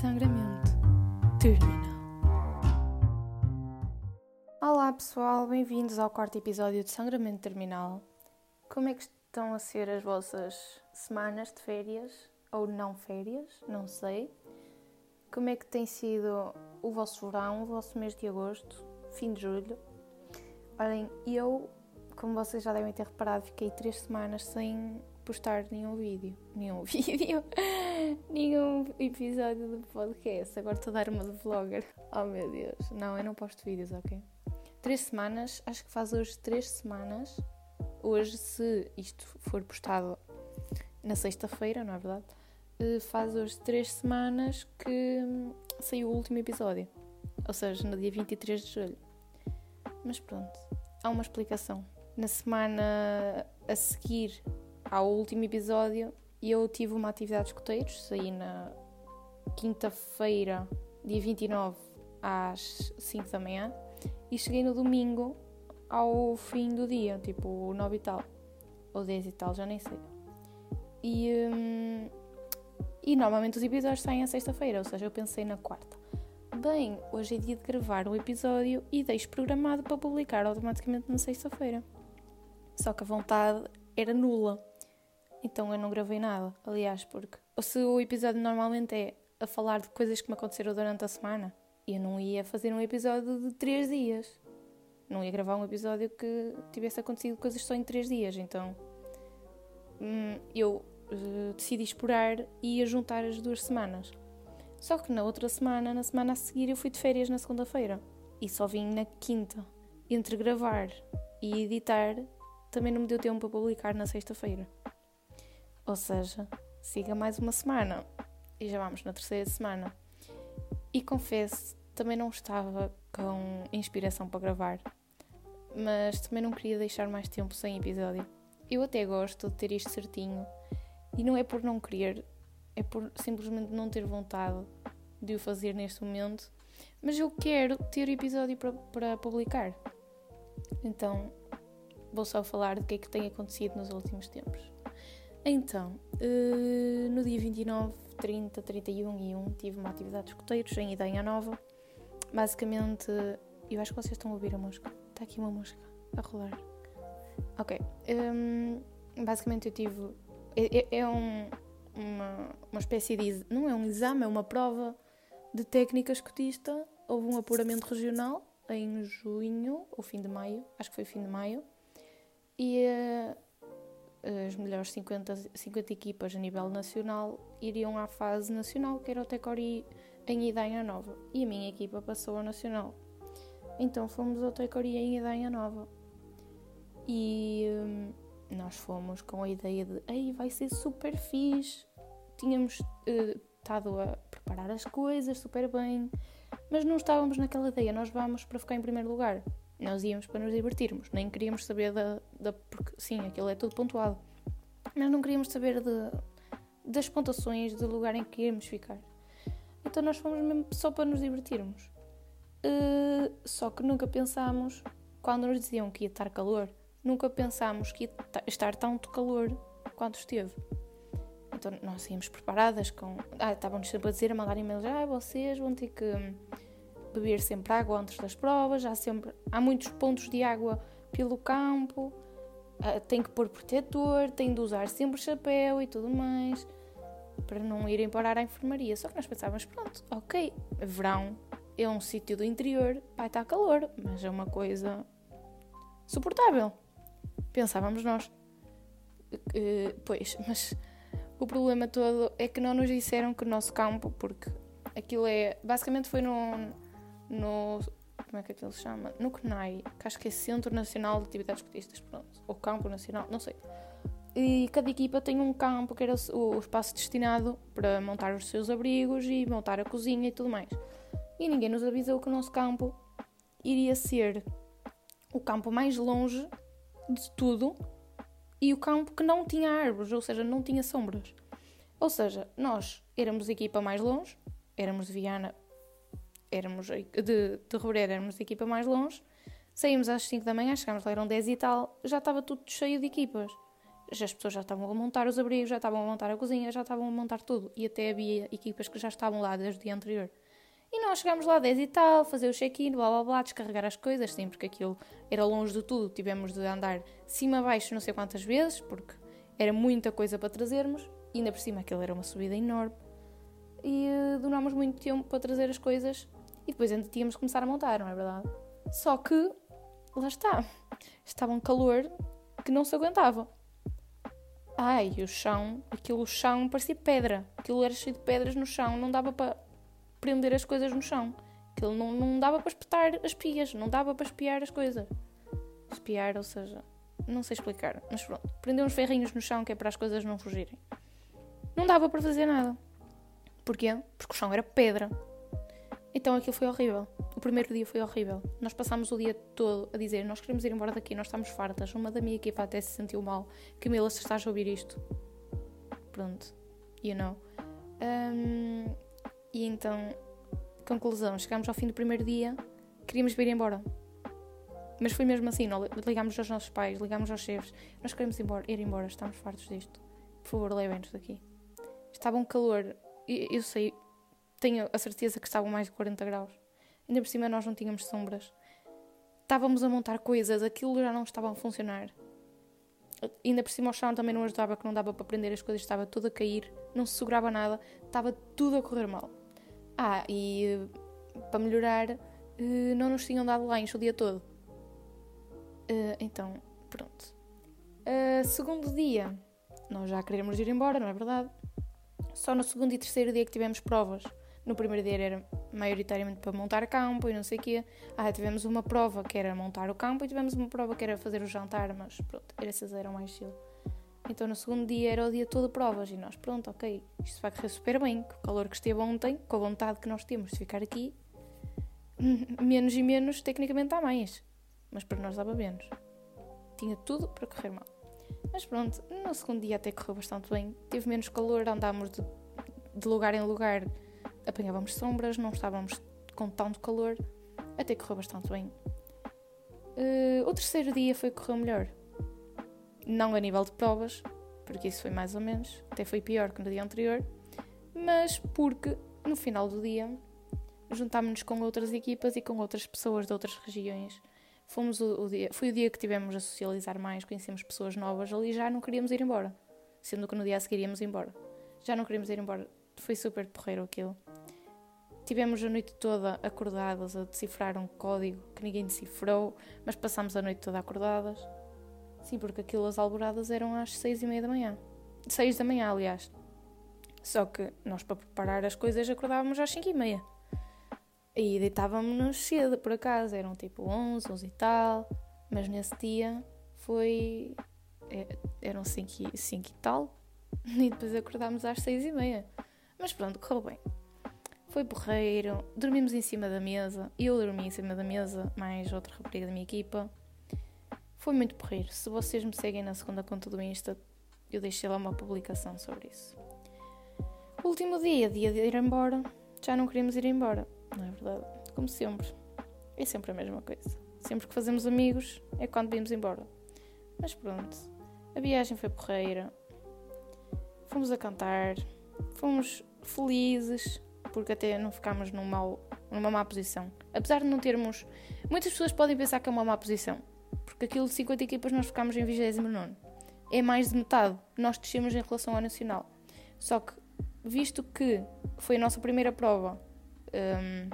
Sangramento Terminal. Olá pessoal, bem-vindos ao quarto episódio de Sangramento Terminal. Como é que estão a ser as vossas semanas de férias? Ou não férias? Não sei. Como é que tem sido o vosso verão, o vosso mês de agosto, fim de julho? Olhem, eu, como vocês já devem ter reparado, fiquei três semanas sem postar nenhum vídeo. Nenhum vídeo. nenhum episódio do podcast. Agora estou a dar uma de vlogger. Oh meu Deus. Não, eu não posto vídeos, ok? Três semanas, acho que faz hoje três semanas. Hoje, se isto for postado na sexta-feira, não é verdade? Eh, faz hoje três semanas que hum, saiu o último episódio. Ou seja, no dia 23 de julho. Mas pronto, há uma explicação. Na semana a seguir ao último episódio, eu tive uma atividade de escoteiros, saí na quinta-feira, dia 29, às 5 da manhã, e cheguei no domingo ao fim do dia, tipo 9 e tal, ou 10 e tal, já nem sei. E, hum, e normalmente os episódios saem à sexta-feira, ou seja, eu pensei na quarta. Bem, hoje é dia de gravar um episódio e deixo programado para publicar automaticamente na sexta-feira. Só que a vontade era nula. Então eu não gravei nada, aliás, porque se o episódio normalmente é a falar de coisas que me aconteceram durante a semana, eu não ia fazer um episódio de 3 dias. Não ia gravar um episódio que tivesse acontecido coisas só em 3 dias. Então hum, eu uh, decidi esperar e ia juntar as duas semanas. Só que na outra semana, na semana a seguir, eu fui de férias na segunda-feira e só vim na quinta. Entre gravar e editar, também não me deu tempo para publicar na sexta-feira. Ou seja, siga mais uma semana e já vamos na terceira semana. E confesso, também não estava com inspiração para gravar, mas também não queria deixar mais tempo sem episódio. Eu até gosto de ter isto certinho e não é por não querer, é por simplesmente não ter vontade de o fazer neste momento, mas eu quero ter episódio para, para publicar. Então, vou só falar do que é que tem acontecido nos últimos tempos. Então, uh, no dia 29 30, 31 e 1 tive uma atividade de escoteiros em Idanha Nova. Basicamente, eu acho que vocês estão a ouvir a mosca. Está aqui uma mosca a rolar. Ok. Um, basicamente eu tive. É, é, é um, uma, uma espécie de. Não é um exame, é uma prova de técnica escotista. Houve um apuramento regional em junho, ou fim de maio, acho que foi fim de maio. E uh, as melhores 50, 50 equipas a nível nacional iriam à fase nacional, que era o Tecori em Idanha Nova. E a minha equipa passou ao nacional. Então fomos ao Tecori em Idanha Nova. E hum, nós fomos com a ideia de Ei, vai ser super fixe. Tínhamos uh, estado a preparar as coisas super bem, mas não estávamos naquela ideia. Nós vamos para ficar em primeiro lugar. Nós íamos para nos divertirmos, nem queríamos saber da, da. Porque sim, aquilo é tudo pontuado. Mas não queríamos saber de, das pontuações do lugar em que íamos ficar. Então nós fomos mesmo só para nos divertirmos. Uh, só que nunca pensámos, quando nos diziam que ia estar calor, nunca pensámos que ia estar tanto calor quanto esteve. Então nós íamos preparadas com. Ah, estavam-nos sempre a dizer, a mandar e-mails, ah, vocês vão ter que beber sempre água antes das provas, há, sempre, há muitos pontos de água pelo campo, uh, tem que pôr protetor, tem de usar sempre chapéu e tudo mais, para não irem parar à enfermaria. Só que nós pensávamos, pronto, ok, verão é um sítio do interior, vai estar calor, mas é uma coisa suportável. Pensávamos nós. Uh, pois, mas o problema todo é que não nos disseram que o nosso campo, porque aquilo é. Basicamente foi no, no. Como é que aquilo se chama? No CNAI, que acho que é Centro Nacional de Atividades Escotistas, pronto. Ou Campo Nacional, não sei. E cada equipa tem um campo que era o espaço destinado para montar os seus abrigos e montar a cozinha e tudo mais. E ninguém nos avisou que o nosso campo iria ser o campo mais longe de tudo e o campo que não tinha árvores, ou seja, não tinha sombras. Ou seja, nós éramos a equipa mais longe, éramos de Viana éramos de, de éramos a equipa mais longe. Saímos às 5 da manhã, chegámos lá, eram 10 e tal, já estava tudo cheio de equipas. já as pessoas já estavam a montar os abrigos, já estavam a montar a cozinha, já estavam a montar tudo. E até havia equipas que já estavam lá desde o dia anterior. E nós chegámos lá 10 e tal, fazer o check-in, blá blá blá, descarregar as coisas, sim, porque aquilo era longe de tudo. Tivemos de andar cima a baixo não sei quantas vezes, porque era muita coisa para trazermos. E ainda por cima aquilo era uma subida enorme. E uh, demorámos muito tempo para trazer as coisas. E depois ainda tínhamos de começar a montar, não é verdade? Só que, lá está, estava um calor que não se aguentava. Ai, o chão, aquilo chão parecia pedra. Aquilo era cheio de pedras no chão, não dava para prender as coisas no chão. Aquilo não, não dava para espetar as pias, não dava para espiar as coisas. Espiar, ou seja, não sei explicar, mas pronto. Prender uns ferrinhos no chão que é para as coisas não fugirem. Não dava para fazer nada. Porquê? Porque o chão era pedra. Então aquilo foi horrível. O primeiro dia foi horrível. Nós passámos o dia todo a dizer: Nós queremos ir embora daqui, nós estamos fartas. Uma da minha equipa até se sentiu mal. Camila, se estás a ouvir isto. Pronto. You know. Um, e então, conclusão, chegámos ao fim do primeiro dia, queríamos vir embora. Mas foi mesmo assim, ligámos aos nossos pais, ligámos aos chefes, nós queremos embora, ir embora, estamos fartos disto. Por favor, levem-nos daqui. Estava um calor, eu sei, tenho a certeza que estavam mais de 40 graus. Ainda por cima nós não tínhamos sombras. Estávamos a montar coisas, aquilo já não estava a funcionar. Ainda por cima o chão também não ajudava, que não dava para prender as coisas, estava tudo a cair, não se segurava nada, estava tudo a correr mal. Ah, e eh, para melhorar, eh, não nos tinham dado lanche o dia todo. Eh, então, pronto. segundo dia, nós já queríamos ir embora, não é verdade? Só no segundo e terceiro dia que tivemos provas. No primeiro dia era maioritariamente para montar campo e não sei o quê. Ah, tivemos uma prova que era montar o campo e tivemos uma prova que era fazer o jantar, mas pronto, essas eram mais chill. Então no segundo dia era o dia todo de provas e nós, pronto, ok, isto vai correr super bem, com o calor que esteve ontem, com a vontade que nós temos de ficar aqui, menos e menos, tecnicamente há mais, mas para nós dava menos. Tinha tudo para correr mal. Mas pronto, no segundo dia até correu bastante bem, teve menos calor, andámos de, de lugar em lugar, apanhávamos sombras, não estávamos com tanto calor, até correu bastante bem. Uh, o terceiro dia foi correr melhor não a nível de provas, porque isso foi mais ou menos, até foi pior que no dia anterior, mas porque no final do dia juntámos-nos com outras equipas e com outras pessoas de outras regiões. Fomos o, o, dia, foi o dia que tivemos a socializar mais, conhecemos pessoas novas ali já não queríamos ir embora, sendo que no dia a seguir íamos embora. Já não queríamos ir embora, foi super porreiro aquilo. Tivemos a noite toda acordadas a decifrar um código que ninguém decifrou, mas passámos a noite toda acordadas. Sim, porque aquilo, as alboradas eram às seis e meia da manhã. Seis da manhã, aliás. Só que nós, para preparar as coisas, acordávamos às cinco e meia. E deitávamos-nos cedo, por acaso. Eram tipo onze, onze e tal. Mas nesse dia foi... É, eram cinco e, cinco e tal. E depois acordámos às seis e meia. Mas pronto, correu bem. Foi porreiro. Dormimos em cima da mesa. Eu dormi em cima da mesa, mais outra rapariga da minha equipa. Foi muito porreiro. Se vocês me seguem na segunda conta do Insta, eu deixei lá uma publicação sobre isso. Último dia, dia de ir embora. Já não queríamos ir embora, não é verdade? Como sempre. É sempre a mesma coisa. Sempre que fazemos amigos é quando vimos embora. Mas pronto. A viagem foi porreira. Fomos a cantar. Fomos felizes. Porque até não ficámos num mau, numa má posição. Apesar de não termos. Muitas pessoas podem pensar que é uma má posição porque aquilo de 50 equipas nós ficámos em 29. É mais de metade. Nós descemos em relação ao Nacional. Só que, visto que foi a nossa primeira prova um,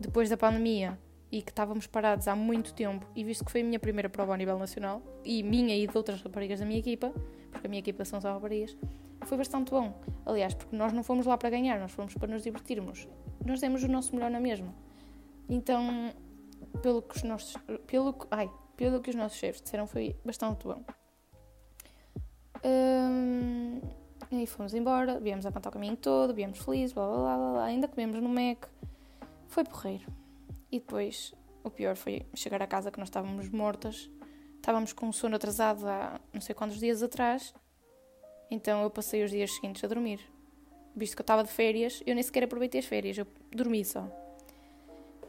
depois da pandemia e que estávamos parados há muito tempo, e visto que foi a minha primeira prova a nível nacional, e minha e de outras raparigas da minha equipa, porque a minha equipa são só raparigas, foi bastante bom. Aliás, porque nós não fomos lá para ganhar, nós fomos para nos divertirmos. Nós demos o nosso melhor na mesma. Então, pelo que os nossos. Pelo, ai, pelo que os nossos chefes disseram, foi bastante bom. Um, e fomos embora, viemos a cantar o caminho todo, viemos felizes, blá blá blá, blá ainda comemos no Mac. Foi porreiro. E depois, o pior foi chegar a casa que nós estávamos mortas. Estávamos com sono atrasado há não sei quantos dias atrás. Então eu passei os dias seguintes a dormir. Visto que eu estava de férias, eu nem sequer aproveitei as férias, eu dormi só.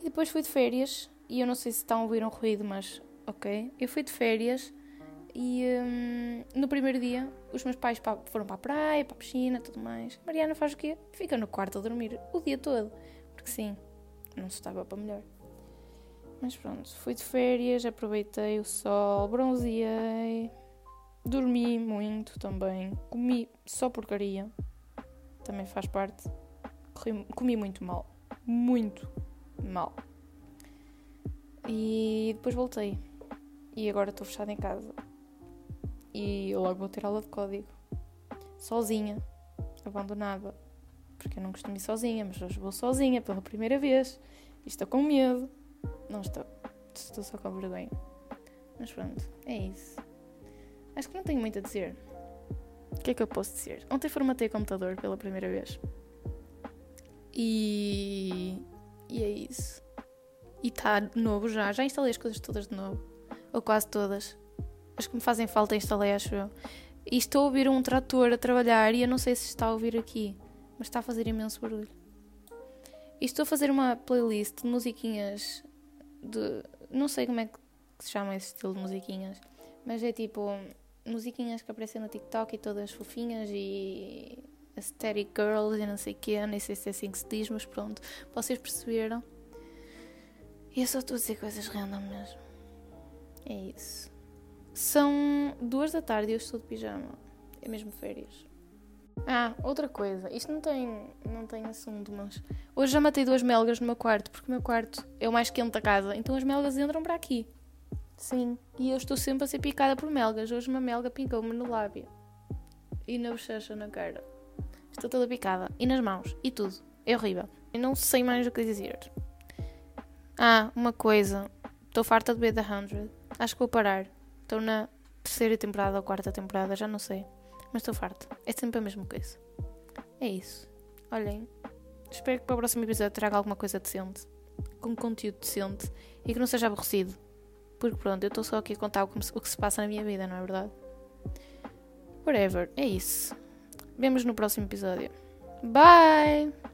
E depois fui de férias, e eu não sei se estão a ouvir um ruído, mas ok? Eu fui de férias E hum, no primeiro dia, os meus pais foram para a praia, para a piscina, tudo mais. Mariana faz o quê? Fica no quarto a dormir o dia todo. Porque sim, não se estava para melhor. Mas pronto, fui de férias, aproveitei o sol, bronzeei, dormi muito também, comi só porcaria, também faz parte. Comi muito mal, muito mal. E depois voltei. E agora estou fechada em casa. E logo vou ter aula de código. Sozinha, abandonada. Porque eu não costumo ir sozinha, mas hoje vou sozinha pela primeira vez. E estou com medo. Não estou. Estou só com vergonha. Mas pronto, é isso. Acho que não tenho muito a dizer. O que é que eu posso dizer? Ontem formatei o computador pela primeira vez. E. E é isso. E está novo já. Já instalei as coisas todas de novo. Ou quase todas. As que me fazem falta instalei, acho eu. E estou a ouvir um trator a trabalhar e eu não sei se está a ouvir aqui. Mas está a fazer imenso barulho. E estou a fazer uma playlist de musiquinhas de. Não sei como é que se chama esse estilo de musiquinhas. Mas é tipo. Musiquinhas que aparecem no TikTok e todas fofinhas e. Aesthetic Girls e não sei o quê. Nem sei se é assim que se diz, mas pronto. Vocês perceberam. E eu só estou a dizer coisas random mesmo. É isso. São duas da tarde e eu estou de pijama. É mesmo férias. Ah, outra coisa. Isto não tem, não tem assunto, mas. Hoje já matei duas melgas no meu quarto, porque o meu quarto é o mais quente da casa. Então as melgas entram para aqui. Sim. E eu estou sempre a ser picada por melgas. Hoje uma melga picou-me no lábio. E na bochecha, na cara. Estou toda picada. E nas mãos. E tudo. É horrível. Eu não sei mais o que dizer. Ah, uma coisa. Estou farta de ver The 100. Acho que vou parar. Estou na terceira temporada ou quarta temporada, já não sei. Mas estou farta. É sempre a mesma coisa. É isso. Olhem. Espero que para o próximo episódio traga alguma coisa decente. Com conteúdo decente. E que não seja aborrecido. Porque pronto, eu estou só aqui a contar o que se passa na minha vida, não é verdade? Whatever. É isso. Vemos no próximo episódio. Bye!